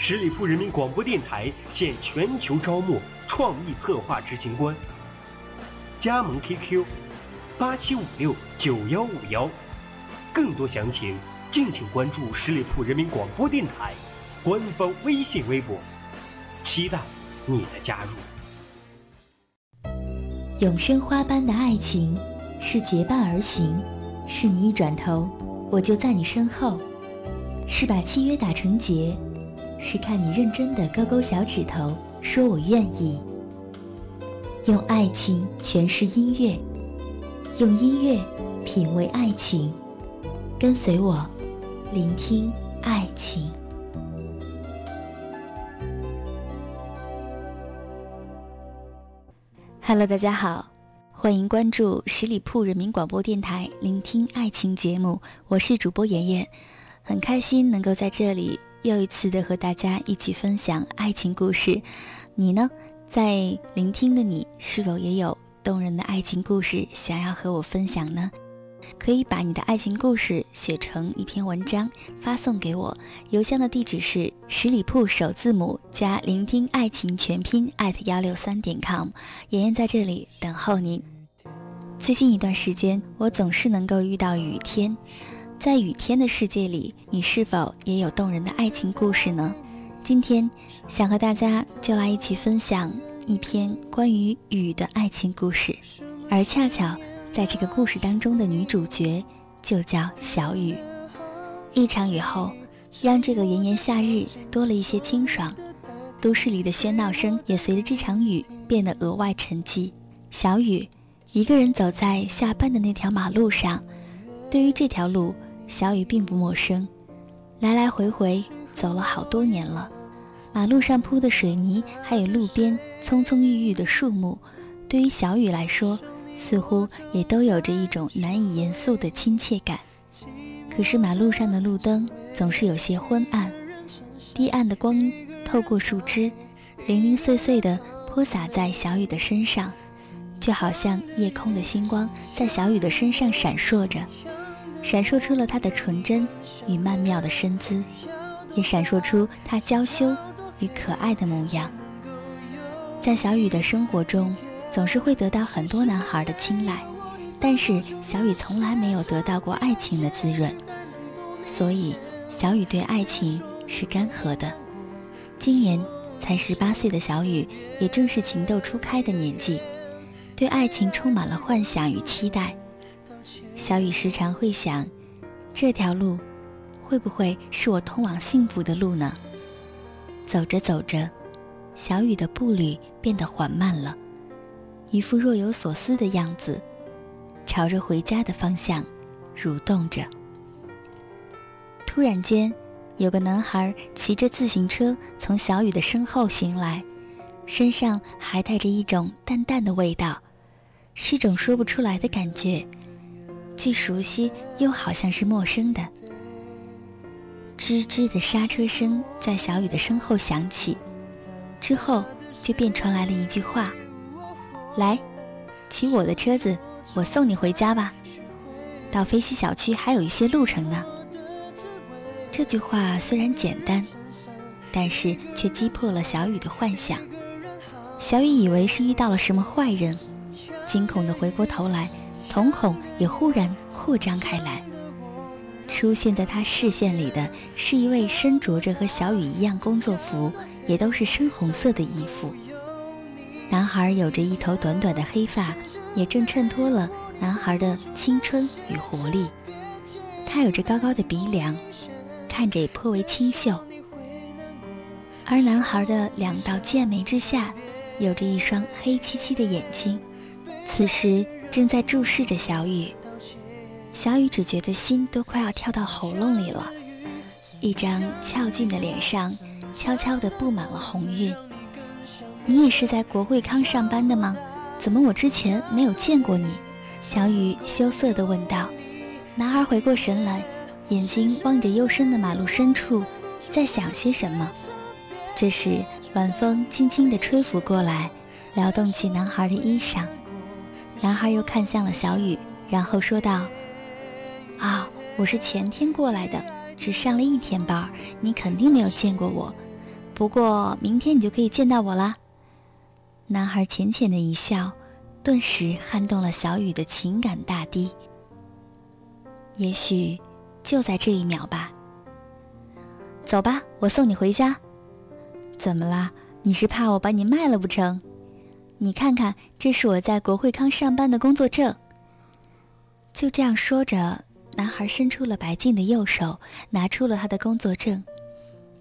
十里铺人民广播电台现全球招募创意策划执行官，加盟 QQ 八七五六九幺五幺，更多详情敬请关注十里铺人民广播电台官方微信微博，期待你的加入。永生花般的爱情是结伴而行，是你一转头我就在你身后，是把契约打成结。是看你认真的勾勾小指头，说我愿意。用爱情诠释音乐，用音乐品味爱情，跟随我，聆听爱情。Hello，大家好，欢迎关注十里铺人民广播电台，聆听爱情节目，我是主播妍妍，很开心能够在这里。又一次的和大家一起分享爱情故事，你呢？在聆听的你是否也有动人的爱情故事想要和我分享呢？可以把你的爱情故事写成一篇文章发送给我，邮箱的地址是十里铺首字母加聆听爱情全拼艾特幺六三点 com，妍妍在这里等候您。最近一段时间，我总是能够遇到雨天。在雨天的世界里，你是否也有动人的爱情故事呢？今天想和大家就来一起分享一篇关于雨的爱情故事，而恰巧在这个故事当中的女主角就叫小雨。一场雨后，让这个炎炎夏日多了一些清爽，都市里的喧闹声也随着这场雨变得额外沉寂。小雨一个人走在下班的那条马路上，对于这条路。小雨并不陌生，来来回回走了好多年了。马路上铺的水泥，还有路边葱葱郁郁的树木，对于小雨来说，似乎也都有着一种难以言诉的亲切感。可是马路上的路灯总是有些昏暗，低暗的光透过树枝，零零碎碎地泼洒在小雨的身上，就好像夜空的星光在小雨的身上闪烁着。闪烁出了她的纯真与曼妙的身姿，也闪烁出她娇羞与可爱的模样。在小雨的生活中，总是会得到很多男孩的青睐，但是小雨从来没有得到过爱情的滋润，所以小雨对爱情是干涸的。今年才十八岁的小雨，也正是情窦初开的年纪，对爱情充满了幻想与期待。小雨时常会想，这条路会不会是我通往幸福的路呢？走着走着，小雨的步履变得缓慢了，一副若有所思的样子，朝着回家的方向蠕动着。突然间，有个男孩骑着自行车从小雨的身后行来，身上还带着一种淡淡的味道，是一种说不出来的感觉。既熟悉又好像是陌生的，吱吱的刹车声在小雨的身后响起，之后就便传来了一句话：“来，骑我的车子，我送你回家吧。到飞西小区还有一些路程呢。”这句话虽然简单，但是却击破了小雨的幻想。小雨以为是遇到了什么坏人，惊恐地回过头来。瞳孔也忽然扩张开来，出现在他视线里的是一位身着着和小雨一样工作服，也都是深红色的衣服。男孩有着一头短短的黑发，也正衬托了男孩的青春与活力。他有着高高的鼻梁，看着也颇为清秀。而男孩的两道剑眉之下，有着一双黑漆漆的眼睛。此时。正在注视着小雨，小雨只觉得心都快要跳到喉咙里了。一张俏俊的脸上，悄悄地布满了红晕。你也是在国会康上班的吗？怎么我之前没有见过你？小雨羞涩地问道。男孩回过神来，眼睛望着幽深的马路深处，在想些什么。这时，晚风轻轻地吹拂过来，撩动起男孩的衣裳。男孩又看向了小雨，然后说道：“啊，我是前天过来的，只上了一天班，你肯定没有见过我。不过明天你就可以见到我啦。”男孩浅浅的一笑，顿时撼动了小雨的情感大堤。也许，就在这一秒吧。走吧，我送你回家。怎么啦？你是怕我把你卖了不成？你看看，这是我在国会康上班的工作证。就这样说着，男孩伸出了白净的右手，拿出了他的工作证。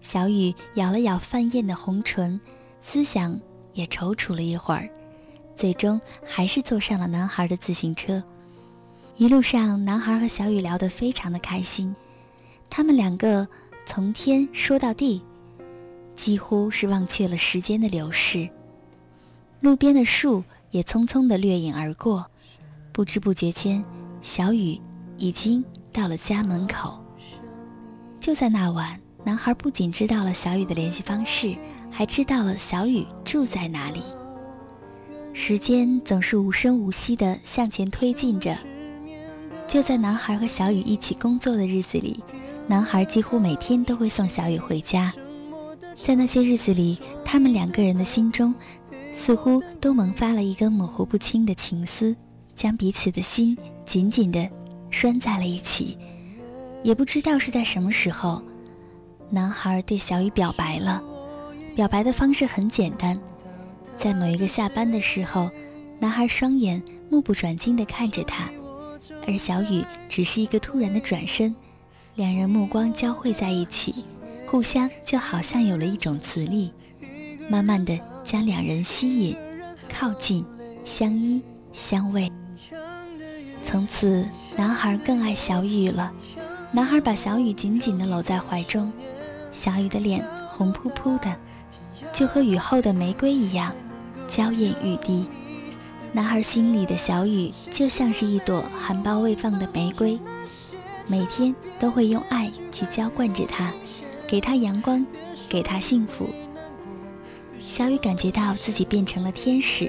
小雨咬了咬泛艳的红唇，思想也踌躇了一会儿，最终还是坐上了男孩的自行车。一路上，男孩和小雨聊得非常的开心，他们两个从天说到地，几乎是忘却了时间的流逝。路边的树也匆匆地掠影而过，不知不觉间，小雨已经到了家门口。就在那晚，男孩不仅知道了小雨的联系方式，还知道了小雨住在哪里。时间总是无声无息地向前推进着。就在男孩和小雨一起工作的日子里，男孩几乎每天都会送小雨回家。在那些日子里，他们两个人的心中。似乎都萌发了一根模糊不清的情丝，将彼此的心紧紧地拴在了一起。也不知道是在什么时候，男孩对小雨表白了。表白的方式很简单，在某一个下班的时候，男孩双眼目不转睛地看着他，而小雨只是一个突然的转身，两人目光交汇在一起，互相就好像有了一种磁力，慢慢的。将两人吸引、靠近、相依相偎。从此，男孩更爱小雨了。男孩把小雨紧紧地搂在怀中，小雨的脸红扑扑的，就和雨后的玫瑰一样，娇艳欲滴。男孩心里的小雨就像是一朵含苞未放的玫瑰，每天都会用爱去浇灌着它，给它阳光，给它幸福。小雨感觉到自己变成了天使，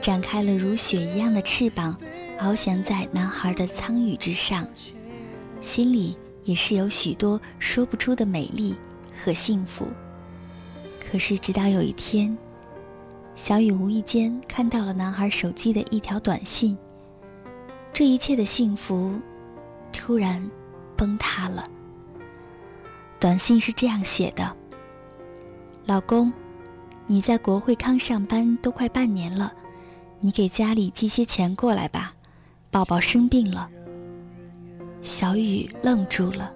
展开了如雪一样的翅膀，翱翔在男孩的苍羽之上，心里也是有许多说不出的美丽和幸福。可是，直到有一天，小雨无意间看到了男孩手机的一条短信，这一切的幸福突然崩塌了。短信是这样写的：“老公。”你在国会康上班都快半年了，你给家里寄些钱过来吧，宝宝生病了。小雨愣住了，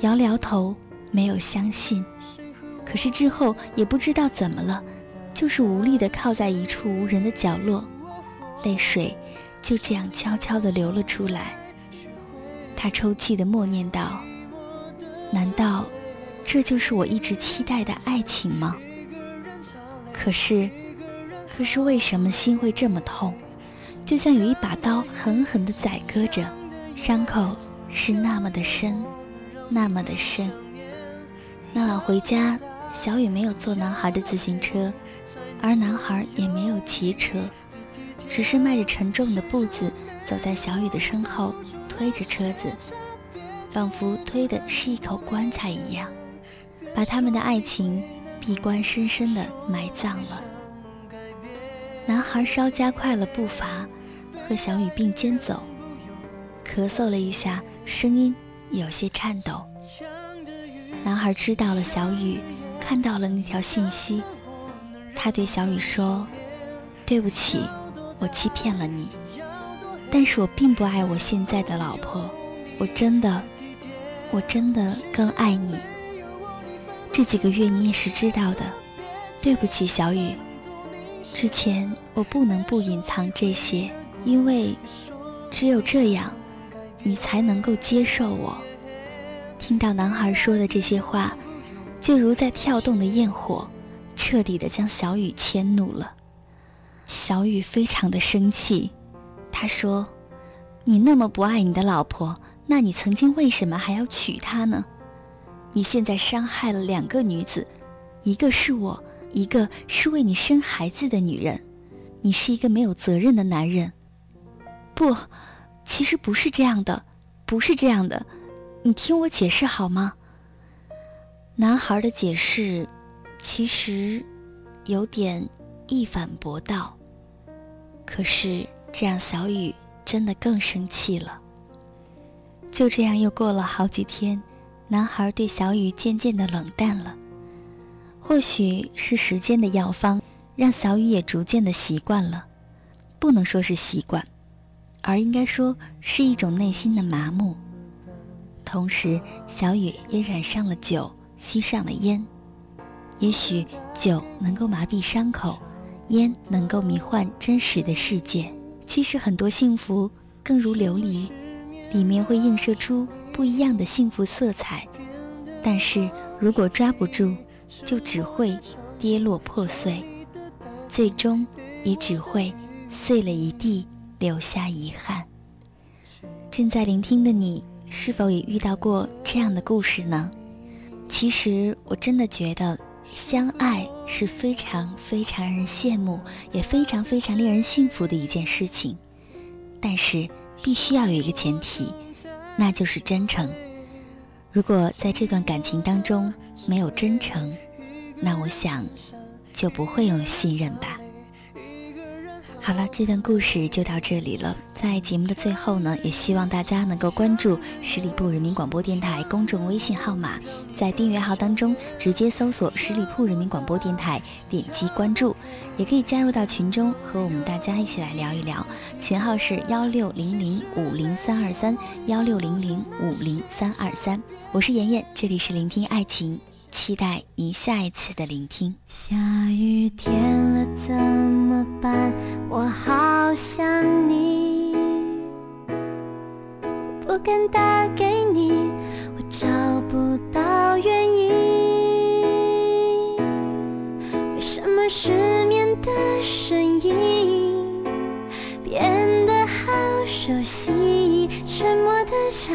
摇了摇头，没有相信。可是之后也不知道怎么了，就是无力地靠在一处无人的角落，泪水就这样悄悄地流了出来。他抽泣地默念道：“难道这就是我一直期待的爱情吗？”可是，可是为什么心会这么痛？就像有一把刀狠狠地宰割着，伤口是那么的深，那么的深。那晚回家，小雨没有坐男孩的自行车，而男孩也没有骑车，只是迈着沉重的步子走在小雨的身后，推着车子，仿佛推的是一口棺材一样，把他们的爱情。闭关深深的埋葬了。男孩稍加快了步伐，和小雨并肩走，咳嗽了一下，声音有些颤抖。男孩知道了小雨看到了那条信息，他对小雨说：“对不起，我欺骗了你，但是我并不爱我现在的老婆，我真的，我真的更爱你。”这几个月你也是知道的，对不起，小雨。之前我不能不隐藏这些，因为只有这样，你才能够接受我。听到男孩说的这些话，就如在跳动的焰火，彻底的将小雨迁怒了。小雨非常的生气，他说：“你那么不爱你的老婆，那你曾经为什么还要娶她呢？你现在伤害了两个女子，一个是我，一个是为你生孩子的女人。你是一个没有责任的男人。不，其实不是这样的，不是这样的。你听我解释好吗？”男孩的解释，其实有点一反驳道。可是这样，小雨真的更生气了。就这样，又过了好几天，男孩对小雨渐渐的冷淡了。或许是时间的药方，让小雨也逐渐的习惯了。不能说是习惯，而应该说是一种内心的麻木。同时，小雨也染上了酒。吸上了烟，也许酒能够麻痹伤口，烟能够迷幻真实的世界。其实很多幸福更如琉璃，里面会映射出不一样的幸福色彩。但是如果抓不住，就只会跌落破碎，最终也只会碎了一地，留下遗憾。正在聆听的你，是否也遇到过这样的故事呢？其实我真的觉得，相爱是非常非常让人羡慕，也非常非常令人幸福的一件事情。但是必须要有一个前提，那就是真诚。如果在这段感情当中没有真诚，那我想就不会有信任吧。好了，这段故事就到这里了。在节目的最后呢，也希望大家能够关注十里铺人民广播电台公众微信号码，在订阅号当中直接搜索“十里铺人民广播电台”，点击关注，也可以加入到群中和我们大家一起来聊一聊。群号是幺六零零五零三二三幺六零零五零三二三。我是妍妍，这里是聆听爱情。期待你下一次的聆听。下雨天了怎么办？我好想你，不敢打给你，我找不到原因。为什么失眠的声音变得好熟悉？沉默的场